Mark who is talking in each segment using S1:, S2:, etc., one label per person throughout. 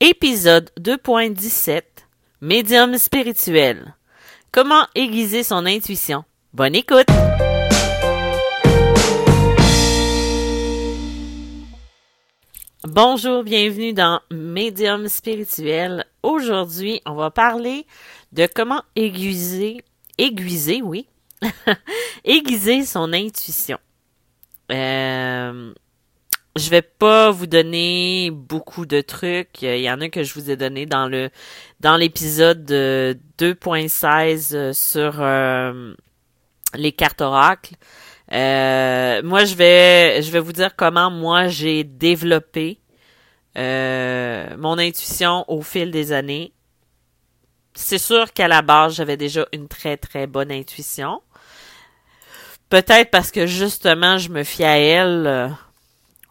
S1: Épisode 2.17 Médium spirituel. Comment aiguiser son intuition? Bonne écoute! Bonjour, bienvenue dans Médium spirituel. Aujourd'hui, on va parler de comment aiguiser, aiguiser, oui, aiguiser son intuition. Euh, je vais pas vous donner beaucoup de trucs. Il y en a que je vous ai donné dans le dans l'épisode 2.16 sur euh, les cartes oracles. Euh, moi, je vais je vais vous dire comment moi j'ai développé euh, mon intuition au fil des années. C'est sûr qu'à la base, j'avais déjà une très très bonne intuition. Peut-être parce que justement, je me fie à elle euh,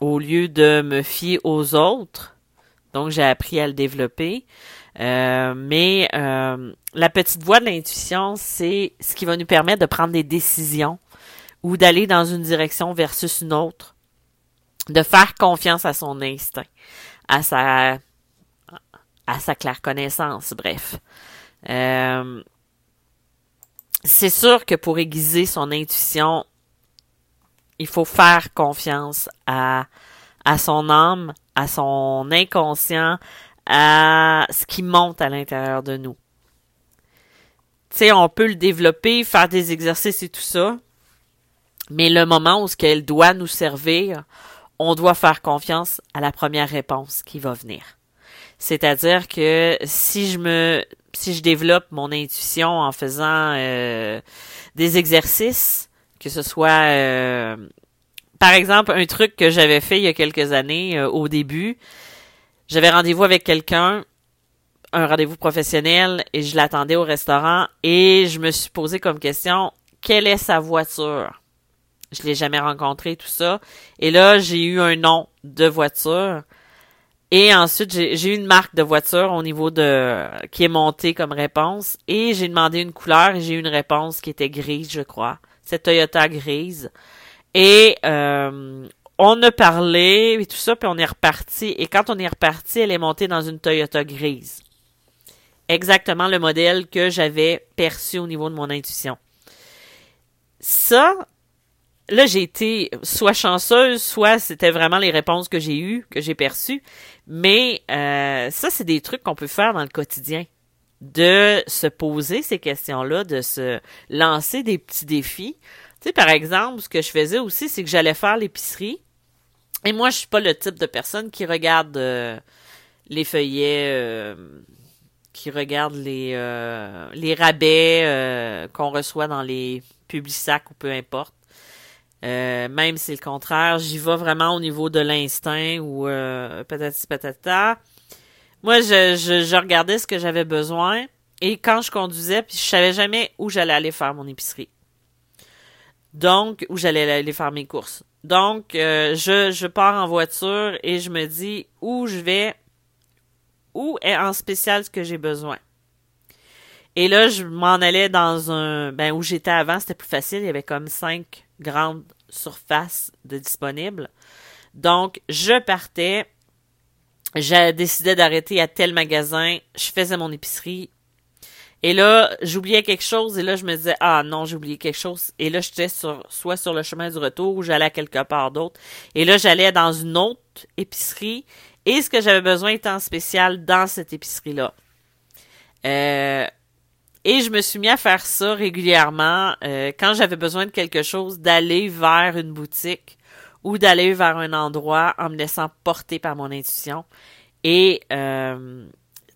S1: au lieu de me fier aux autres. Donc, j'ai appris à le développer. Euh, mais euh, la petite voix de l'intuition, c'est ce qui va nous permettre de prendre des décisions ou d'aller dans une direction versus une autre, de faire confiance à son instinct, à sa à sa claire connaissance, bref. Euh, c'est sûr que pour aiguiser son intuition, il faut faire confiance à, à son âme, à son inconscient, à ce qui monte à l'intérieur de nous. Tu sais, on peut le développer, faire des exercices et tout ça, mais le moment où ce qu'elle doit nous servir, on doit faire confiance à la première réponse qui va venir. C'est-à-dire que si je me si je développe mon intuition en faisant euh, des exercices, que ce soit euh, par exemple un truc que j'avais fait il y a quelques années euh, au début, j'avais rendez-vous avec quelqu'un, un rendez-vous professionnel et je l'attendais au restaurant et je me suis posé comme question quelle est sa voiture? Je l'ai jamais rencontré tout ça et là j'ai eu un nom de voiture et ensuite, j'ai eu une marque de voiture au niveau de qui est montée comme réponse. Et j'ai demandé une couleur et j'ai eu une réponse qui était grise, je crois. C'est Toyota grise. Et euh, on a parlé et tout ça, puis on est reparti. Et quand on est reparti, elle est montée dans une Toyota grise. Exactement le modèle que j'avais perçu au niveau de mon intuition. Ça, là, j'ai été soit chanceuse, soit c'était vraiment les réponses que j'ai eues, que j'ai perçues. Mais euh, ça, c'est des trucs qu'on peut faire dans le quotidien. De se poser ces questions-là, de se lancer des petits défis. Tu sais, par exemple, ce que je faisais aussi, c'est que j'allais faire l'épicerie. Et moi, je suis pas le type de personne qui regarde euh, les feuillets, euh, qui regarde les, les rabais qu'on reçoit dans les publisacs ou peu importe. Euh, même si c'est le contraire, j'y vais vraiment au niveau de l'instinct ou euh, peut-être peut-être Moi, je, regardais ce que j'avais besoin et quand je conduisais, puis je savais jamais où j'allais aller faire mon épicerie. Donc, où j'allais aller faire mes courses. Donc, euh, je, je pars en voiture et je me dis où je vais, où est en spécial ce que j'ai besoin. Et là, je m'en allais dans un, ben, où j'étais avant, c'était plus facile, il y avait comme cinq grande surface de disponible. Donc, je partais, j'ai décidé d'arrêter à tel magasin, je faisais mon épicerie. Et là, j'oubliais quelque chose et là, je me disais, ah non, j'ai oublié quelque chose. Et là, j'étais sur, soit sur le chemin du retour ou j'allais quelque part d'autre. Et là, j'allais dans une autre épicerie et ce que j'avais besoin était en spécial dans cette épicerie-là. Euh, et je me suis mis à faire ça régulièrement euh, quand j'avais besoin de quelque chose, d'aller vers une boutique ou d'aller vers un endroit en me laissant porter par mon intuition. Et euh,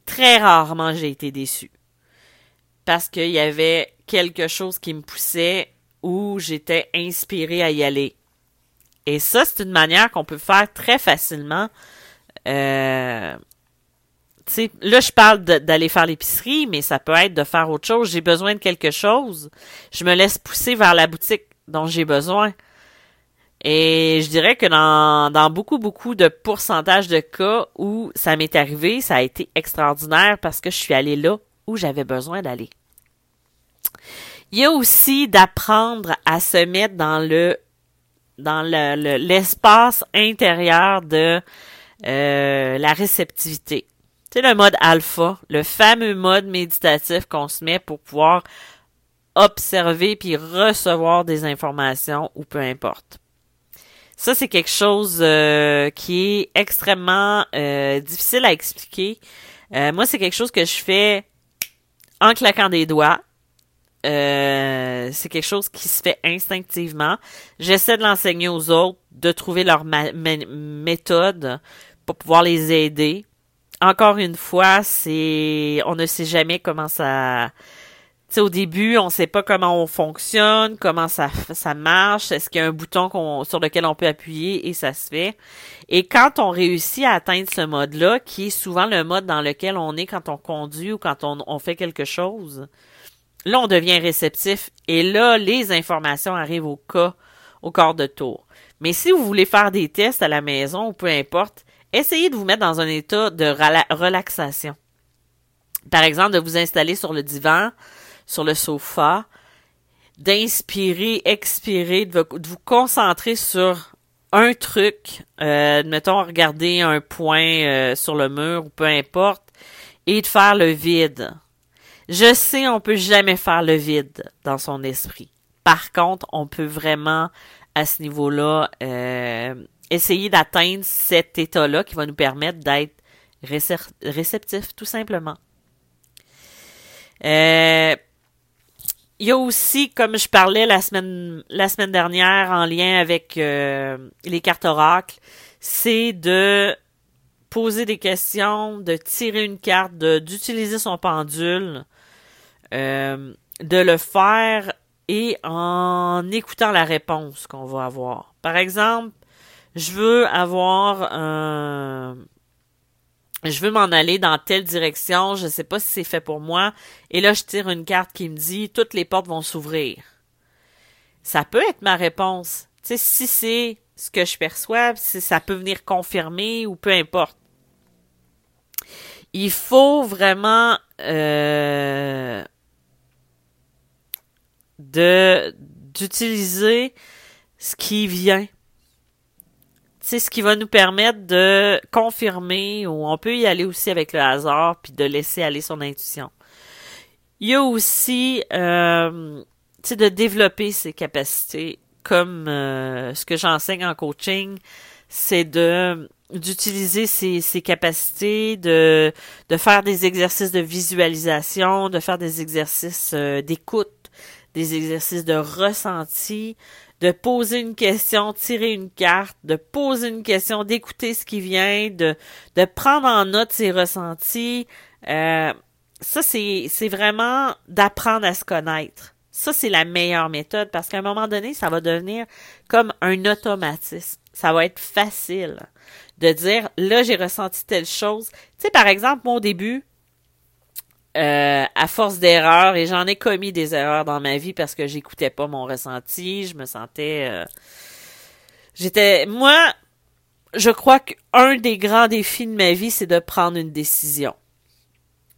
S1: très rarement j'ai été déçue. Parce qu'il y avait quelque chose qui me poussait ou j'étais inspirée à y aller. Et ça, c'est une manière qu'on peut faire très facilement euh, là, je parle d'aller faire l'épicerie, mais ça peut être de faire autre chose. J'ai besoin de quelque chose. Je me laisse pousser vers la boutique dont j'ai besoin. Et je dirais que dans, dans beaucoup, beaucoup de pourcentage de cas où ça m'est arrivé, ça a été extraordinaire parce que je suis allée là où j'avais besoin d'aller. Il y a aussi d'apprendre à se mettre dans le dans le, l'espace intérieur de euh, la réceptivité C'est le mode alpha, le fameux mode méditatif qu'on se met pour pouvoir observer puis recevoir des informations ou peu importe. Ça, c'est quelque chose euh, qui est extrêmement euh, difficile à expliquer. Euh, moi, c'est quelque chose que je fais en claquant des doigts. c'est quelque chose qui se fait instinctivement. J'essaie de l'enseigner aux autres, de trouver leur méthode pour pouvoir les aider. Encore une fois, c'est on ne sait jamais comment ça sais, au début, on sait pas comment on fonctionne, comment ça, ça marche, est-ce qu'il y a un bouton sur lequel on peut appuyer et ça se fait. Et quand on réussit à atteindre ce mode-là, qui est souvent le mode dans lequel on est quand on conduit ou quand on, on fait quelque chose, là, on devient réceptif et là, les informations arrivent au cas, au corps de tour. Mais si vous voulez faire des tests à la maison ou peu importe, essayez de vous mettre dans un état de relaxation. Par exemple, de vous installer sur le divan, sur le sofa, d'inspirer, expirer, de, vous concentrer sur un truc, euh, mettons regarder un point euh, sur le mur ou peu importe, et de faire le vide. Je sais, on peut jamais faire le vide dans son esprit. Par contre, on peut vraiment, à ce niveau-là, euh, essayer d'atteindre cet état-là qui va nous permettre d'être réceptif, tout simplement. Euh, il y a aussi, comme je parlais la semaine la semaine dernière en lien avec euh, les cartes oracles, c'est de poser des questions, de tirer une carte, d'utiliser son pendule, euh, de le faire et en écoutant la réponse qu'on va avoir. Par exemple, je veux avoir un je veux m'en aller dans telle direction, je sais pas si c'est fait pour moi, et là je tire une carte qui me dit toutes les portes vont s'ouvrir. Ça peut être ma réponse. Tu sais, si c'est ce que je perçois, si ça peut venir confirmer ou peu importe. Il faut vraiment euh, d'utiliser ce qui vient c'est ce qui va nous permettre de confirmer ou on peut y aller aussi avec le hasard puis de laisser aller son intuition. Il y a aussi euh, de développer ses capacités comme euh, ce que j'enseigne en coaching, c'est de d'utiliser ses, ses, capacités, de, de faire des exercices de visualisation, de faire des exercices euh, d'écoute, des exercices de ressenti, de poser une question, tirer une carte, de poser une question, d'écouter ce qui vient, de, de prendre en note ses ressentis. Euh, ça, c'est, vraiment d'apprendre à se connaître. Ça, c'est la meilleure méthode parce qu'à un moment donné, ça va devenir comme un automatisme. Ça va être facile de dire, là, j'ai ressenti telle chose. Tu sais, par exemple, au début, euh, à force d'erreurs, et j'en ai commis des erreurs dans ma vie parce que j'écoutais pas mon ressenti, je me sentais... Euh, j'étais... Moi, je crois qu'un des grands défis de ma vie, c'est de prendre une décision.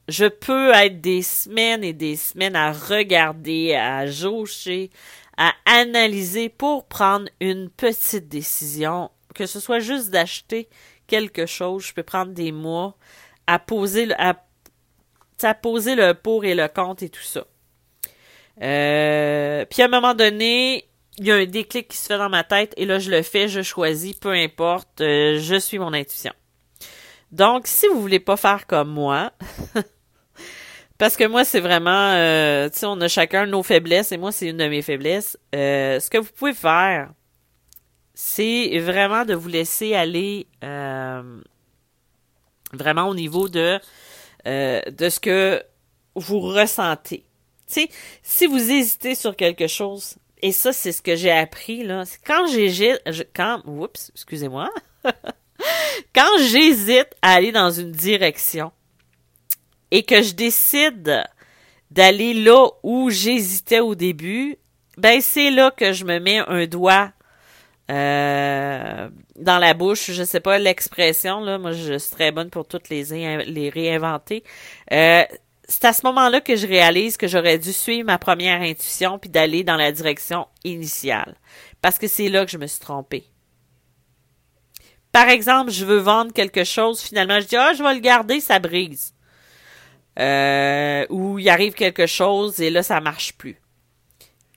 S1: Je peux être des semaines et des semaines à regarder, à jaucher, à analyser pour prendre une petite décision, que ce soit juste d'acheter quelque chose, je peux prendre des mois à poser, à à poser le pour et le contre et tout ça. Euh, puis à un moment donné, il y a un déclic qui se fait dans ma tête et là je le fais, je choisis, peu importe, euh, je suis mon intuition. Donc si vous voulez pas faire comme moi, parce que moi c'est vraiment, euh, tu sais, on a chacun nos faiblesses et moi c'est une de mes faiblesses. Euh, ce que vous pouvez faire, c'est vraiment de vous laisser aller vraiment au niveau de euh, de ce que vous ressentez. Tu si vous hésitez sur quelque chose, et ça, c'est ce que j'ai appris, là, quand j'hésite, quand, oups, excusez-moi, quand j'hésite à aller dans une direction et que je décide d'aller là où j'hésitais au début, ben c'est là que je me mets un doigt euh, dans la bouche, je sais pas l'expression là, moi je suis très bonne pour toutes les les réinventer. Euh, c'est à ce moment-là que je réalise que j'aurais dû suivre ma première intuition puis d'aller dans la direction initiale, parce que c'est là que je me suis trompée. Par exemple, je veux vendre quelque chose, finalement, je dis, ah, je vais le garder, ça brise. Euh, ou il arrive quelque chose et là, ça marche plus.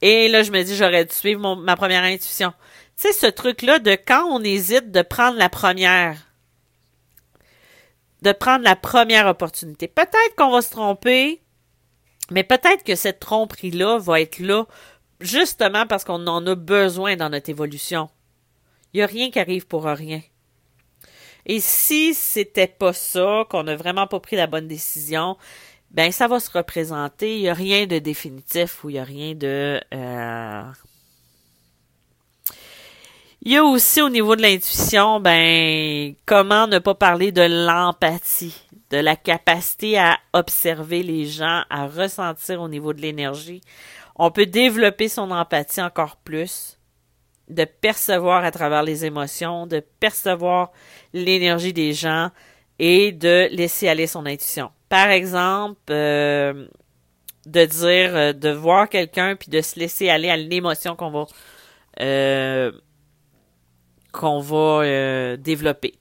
S1: Et là, je me dis, j'aurais dû suivre ma première intuition. Tu sais, ce truc-là de quand on hésite de prendre la première, de prendre la première opportunité. Peut-être qu'on va se tromper, mais peut-être que cette tromperie-là va être là justement parce qu'on en a besoin dans notre évolution. Il n'y a rien qui arrive pour rien. Et si c'était pas ça, qu'on n'a vraiment pas pris la bonne décision, ben ça va se représenter. Il n'y a rien de définitif ou il n'y a rien de euh, il y a aussi au niveau de l'intuition, ben, comment ne pas parler de l'empathie, de la capacité à observer les gens, à ressentir au niveau de l'énergie. On peut développer son empathie encore plus, de percevoir à travers les émotions, de percevoir l'énergie des gens et de laisser aller son intuition. Par exemple, euh, de dire, euh, de voir quelqu'un puis de se laisser aller à l'émotion qu'on va euh, qu'on va euh, développer.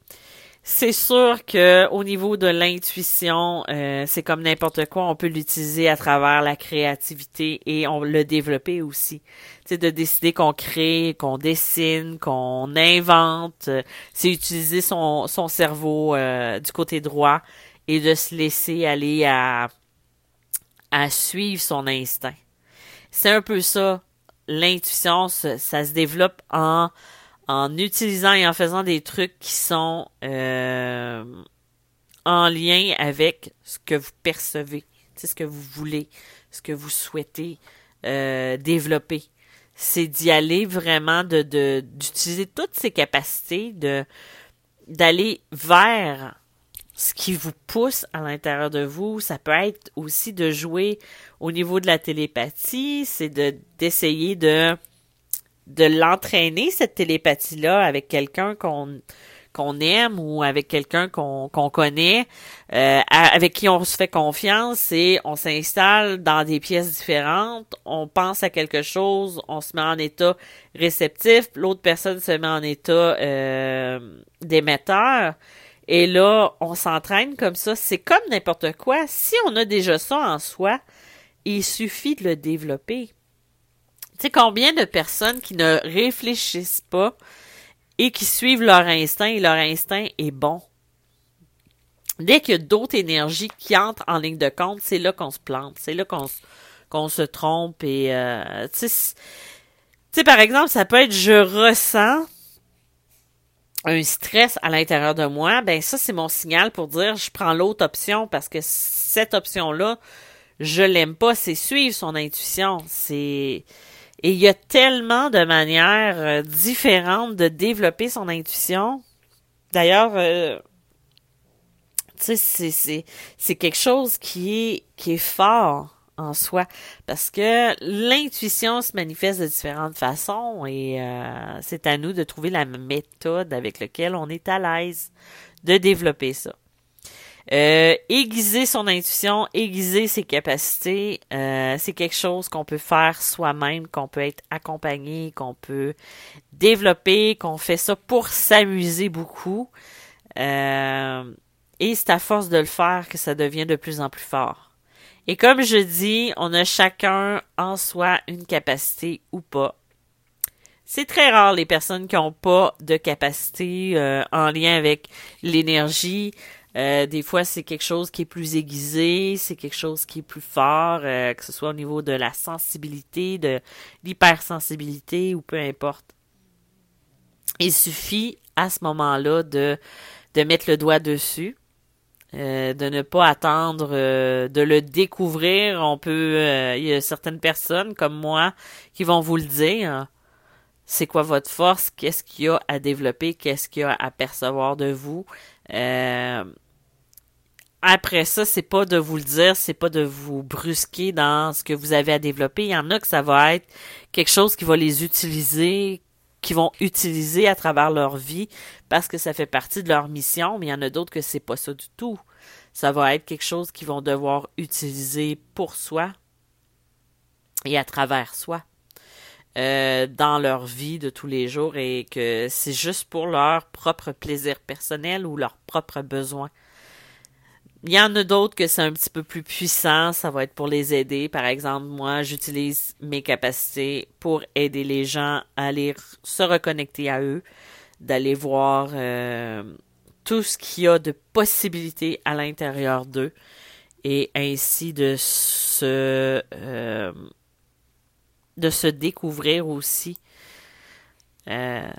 S1: C'est sûr que au niveau de l'intuition, euh, c'est comme n'importe quoi, on peut l'utiliser à travers la créativité et on le développer aussi. C'est de décider qu'on crée, qu'on dessine, qu'on invente, euh, c'est utiliser son, son cerveau du côté droit et de se laisser aller à à suivre son instinct. C'est un peu ça. L'intuition, ça se développe en en utilisant et en faisant des trucs qui sont euh, en lien avec ce que vous percevez, ce que vous voulez, ce que vous souhaitez euh, développer. C'est d'y aller vraiment, de d'utiliser toutes ces capacités, de d'aller vers ce qui vous pousse à l'intérieur de vous. Ça peut être aussi de jouer au niveau de la télépathie, c'est de d'essayer de de l'entraîner, cette télépathie-là, avec quelqu'un qu'on qu'on aime ou avec quelqu'un qu'on connaît, euh, avec qui on se fait confiance et on s'installe dans des pièces différentes, on pense à quelque chose, on se met en état réceptif, l'autre personne se met en état euh, d'émetteur. Et là, on s'entraîne comme ça. C'est comme n'importe quoi. Si on a déjà ça en soi, il suffit de le développer. Tu sais, combien de personnes qui ne réfléchissent pas et qui suivent leur instinct et leur instinct est bon? Dès qu'il y a d'autres énergies qui entrent en ligne de compte, c'est là qu'on se plante, c'est là qu'on se trompe et euh, tu sais par exemple, ça peut être je ressens un stress à l'intérieur de moi, ben ça c'est mon signal pour dire je prends l'autre option parce que cette option là, je l'aime pas, c'est suivre son intuition, c'est et il y a tellement de manières euh, différentes de développer son intuition. D'ailleurs, euh, tu sais, c'est, quelque chose qui est, qui est fort en soi parce que l'intuition se manifeste de différentes façons et euh, c'est à nous de trouver la méthode avec laquelle on est à l'aise de développer ça. Euh, aiguiser son intuition, aiguiser ses capacités, euh, c'est quelque chose qu'on peut faire soi-même, qu'on peut être accompagné, qu'on peut développer, qu'on fait ça pour s'amuser beaucoup. Euh, et c'est à force de le faire que ça devient de plus en plus fort. Et comme je dis, on a chacun en soi une capacité ou pas. C'est très rare les personnes qui n'ont pas de capacité en lien avec l'énergie, euh, des fois, c'est quelque chose qui est plus aiguisé, c'est quelque chose qui est plus fort, euh, que ce soit au niveau de la sensibilité, de l'hypersensibilité ou peu importe. Il suffit à ce moment-là de, de mettre le doigt dessus, euh, de ne pas attendre de le découvrir. On peut, il y a certaines personnes comme moi qui vont vous le dire. C'est quoi votre force? Qu'est-ce qu'il y a à développer? Qu'est-ce qu'il y a à percevoir de vous? Euh, après ça, c'est pas de vous le dire, c'est pas de vous brusquer dans ce que vous avez à développer. Il y en a que ça va être quelque chose qui va les utiliser, qui vont utiliser à travers leur vie parce que ça fait partie de leur mission, mais il y en a d'autres que c'est pas ça du tout. Ça va être quelque chose qu'ils vont devoir utiliser pour soi et à travers soi. Euh, dans leur vie de tous les jours et que c'est juste pour leur propre plaisir personnel ou leur propre besoin. Il y en a d'autres que c'est un petit peu plus puissant, ça va être pour les aider. Par exemple, moi, j'utilise mes capacités pour aider les gens à aller se reconnecter à eux, d'aller voir euh, tout ce qu'il y a de possibilités à l'intérieur d'eux et ainsi de se euh, de se découvrir aussi. Euh,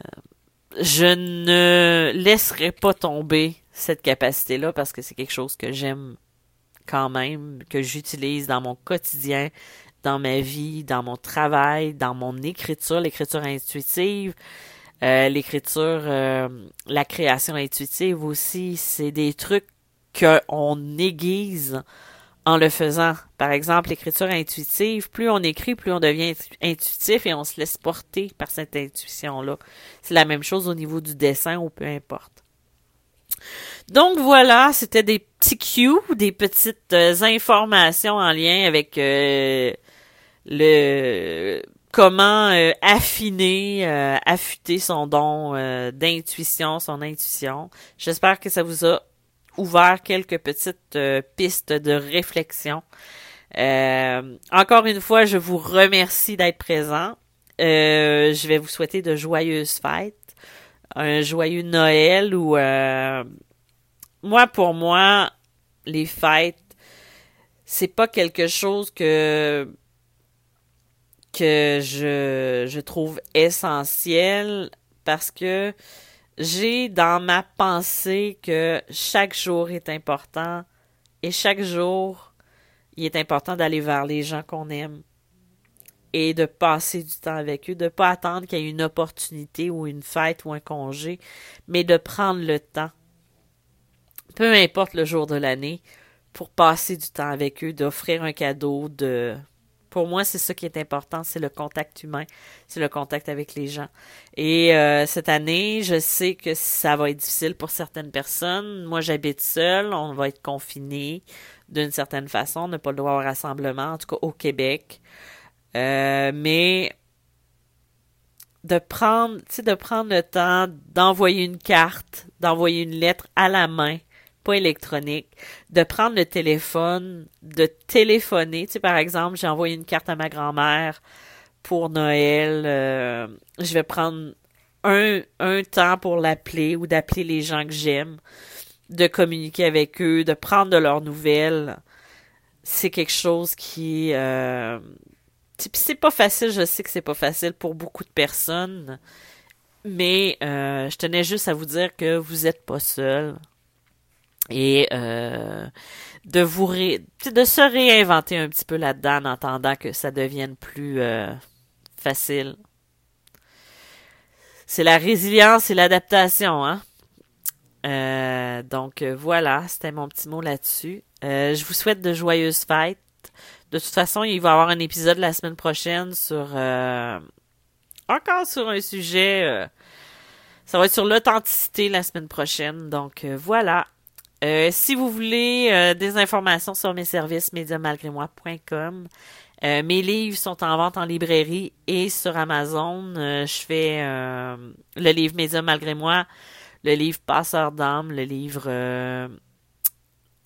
S1: je ne laisserai pas tomber cette capacité-là parce que c'est quelque chose que j'aime quand même, que j'utilise dans mon quotidien, dans ma vie, dans mon travail, dans mon écriture, l'écriture intuitive, euh, l'écriture, euh, la création intuitive aussi, c'est des trucs qu'on aiguise en le faisant. Par exemple, l'écriture intuitive, plus on écrit, plus on devient intuitif et on se laisse porter par cette intuition-là. C'est la même chose au niveau du dessin ou peu importe. Donc voilà, c'était des petits cues, des petites euh, informations en lien avec euh, le comment euh, affiner, affûter son don d'intuition, son intuition. J'espère que ça vous a ouvert quelques petites pistes de réflexion. encore une fois, je vous remercie d'être présent. je vais vous souhaiter de joyeuses fêtes un joyeux Noël ou euh, moi pour moi les fêtes c'est pas quelque chose que que je je trouve essentiel parce que j'ai dans ma pensée que chaque jour est important et chaque jour il est important d'aller vers les gens qu'on aime et de passer du temps avec eux, de pas attendre qu'il y ait une opportunité ou une fête ou un congé, mais de prendre le temps, peu importe le jour de l'année, pour passer du temps avec eux, d'offrir un cadeau, de pour moi, c'est ça qui est important, c'est le contact humain, c'est le contact avec les gens. Et euh, cette année, je sais que ça va être difficile pour certaines personnes. Moi, j'habite seule, on va être confiné d'une certaine façon, ne pas le droit au rassemblement, en tout cas au Québec. Euh, mais de prendre, de prendre le temps d'envoyer une carte, d'envoyer une lettre à la main, pas électronique, de prendre le téléphone, de téléphoner. Tu sais, par exemple, j'ai envoyé une carte à ma grand-mère pour Noël. Euh, je vais prendre un, un temps pour l'appeler ou d'appeler les gens que j'aime, de communiquer avec eux, de prendre de leurs nouvelles. C'est quelque chose qui, euh, c'est pas facile, je sais que c'est pas facile pour beaucoup de personnes, mais euh, je tenais juste à vous dire que vous êtes pas seul et euh, de vous de se réinventer un petit peu là-dedans en attendant que ça devienne plus euh, facile. C'est la résilience et l'adaptation, hein. donc voilà, c'était mon petit mot là-dessus. je vous souhaite de joyeuses fêtes. De toute façon, il va y avoir un épisode la semaine prochaine sur euh, encore sur un sujet. Euh, ça va être sur l'authenticité la semaine prochaine. Donc euh, si vous voulez des informations sur mes services, médiamalgrémoi.com. mes livres sont en vente en librairie et sur Amazon. je fais le livre Média malgré moi, le livre Passeur d'âme, le livre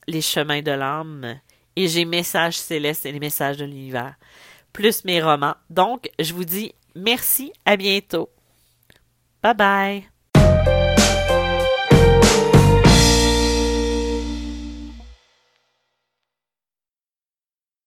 S1: Les chemins de l'âme et j'ai Messages célestes et les messages de l'univers, plus mes romans. Donc, je vous dis merci, à bientôt. Bye bye.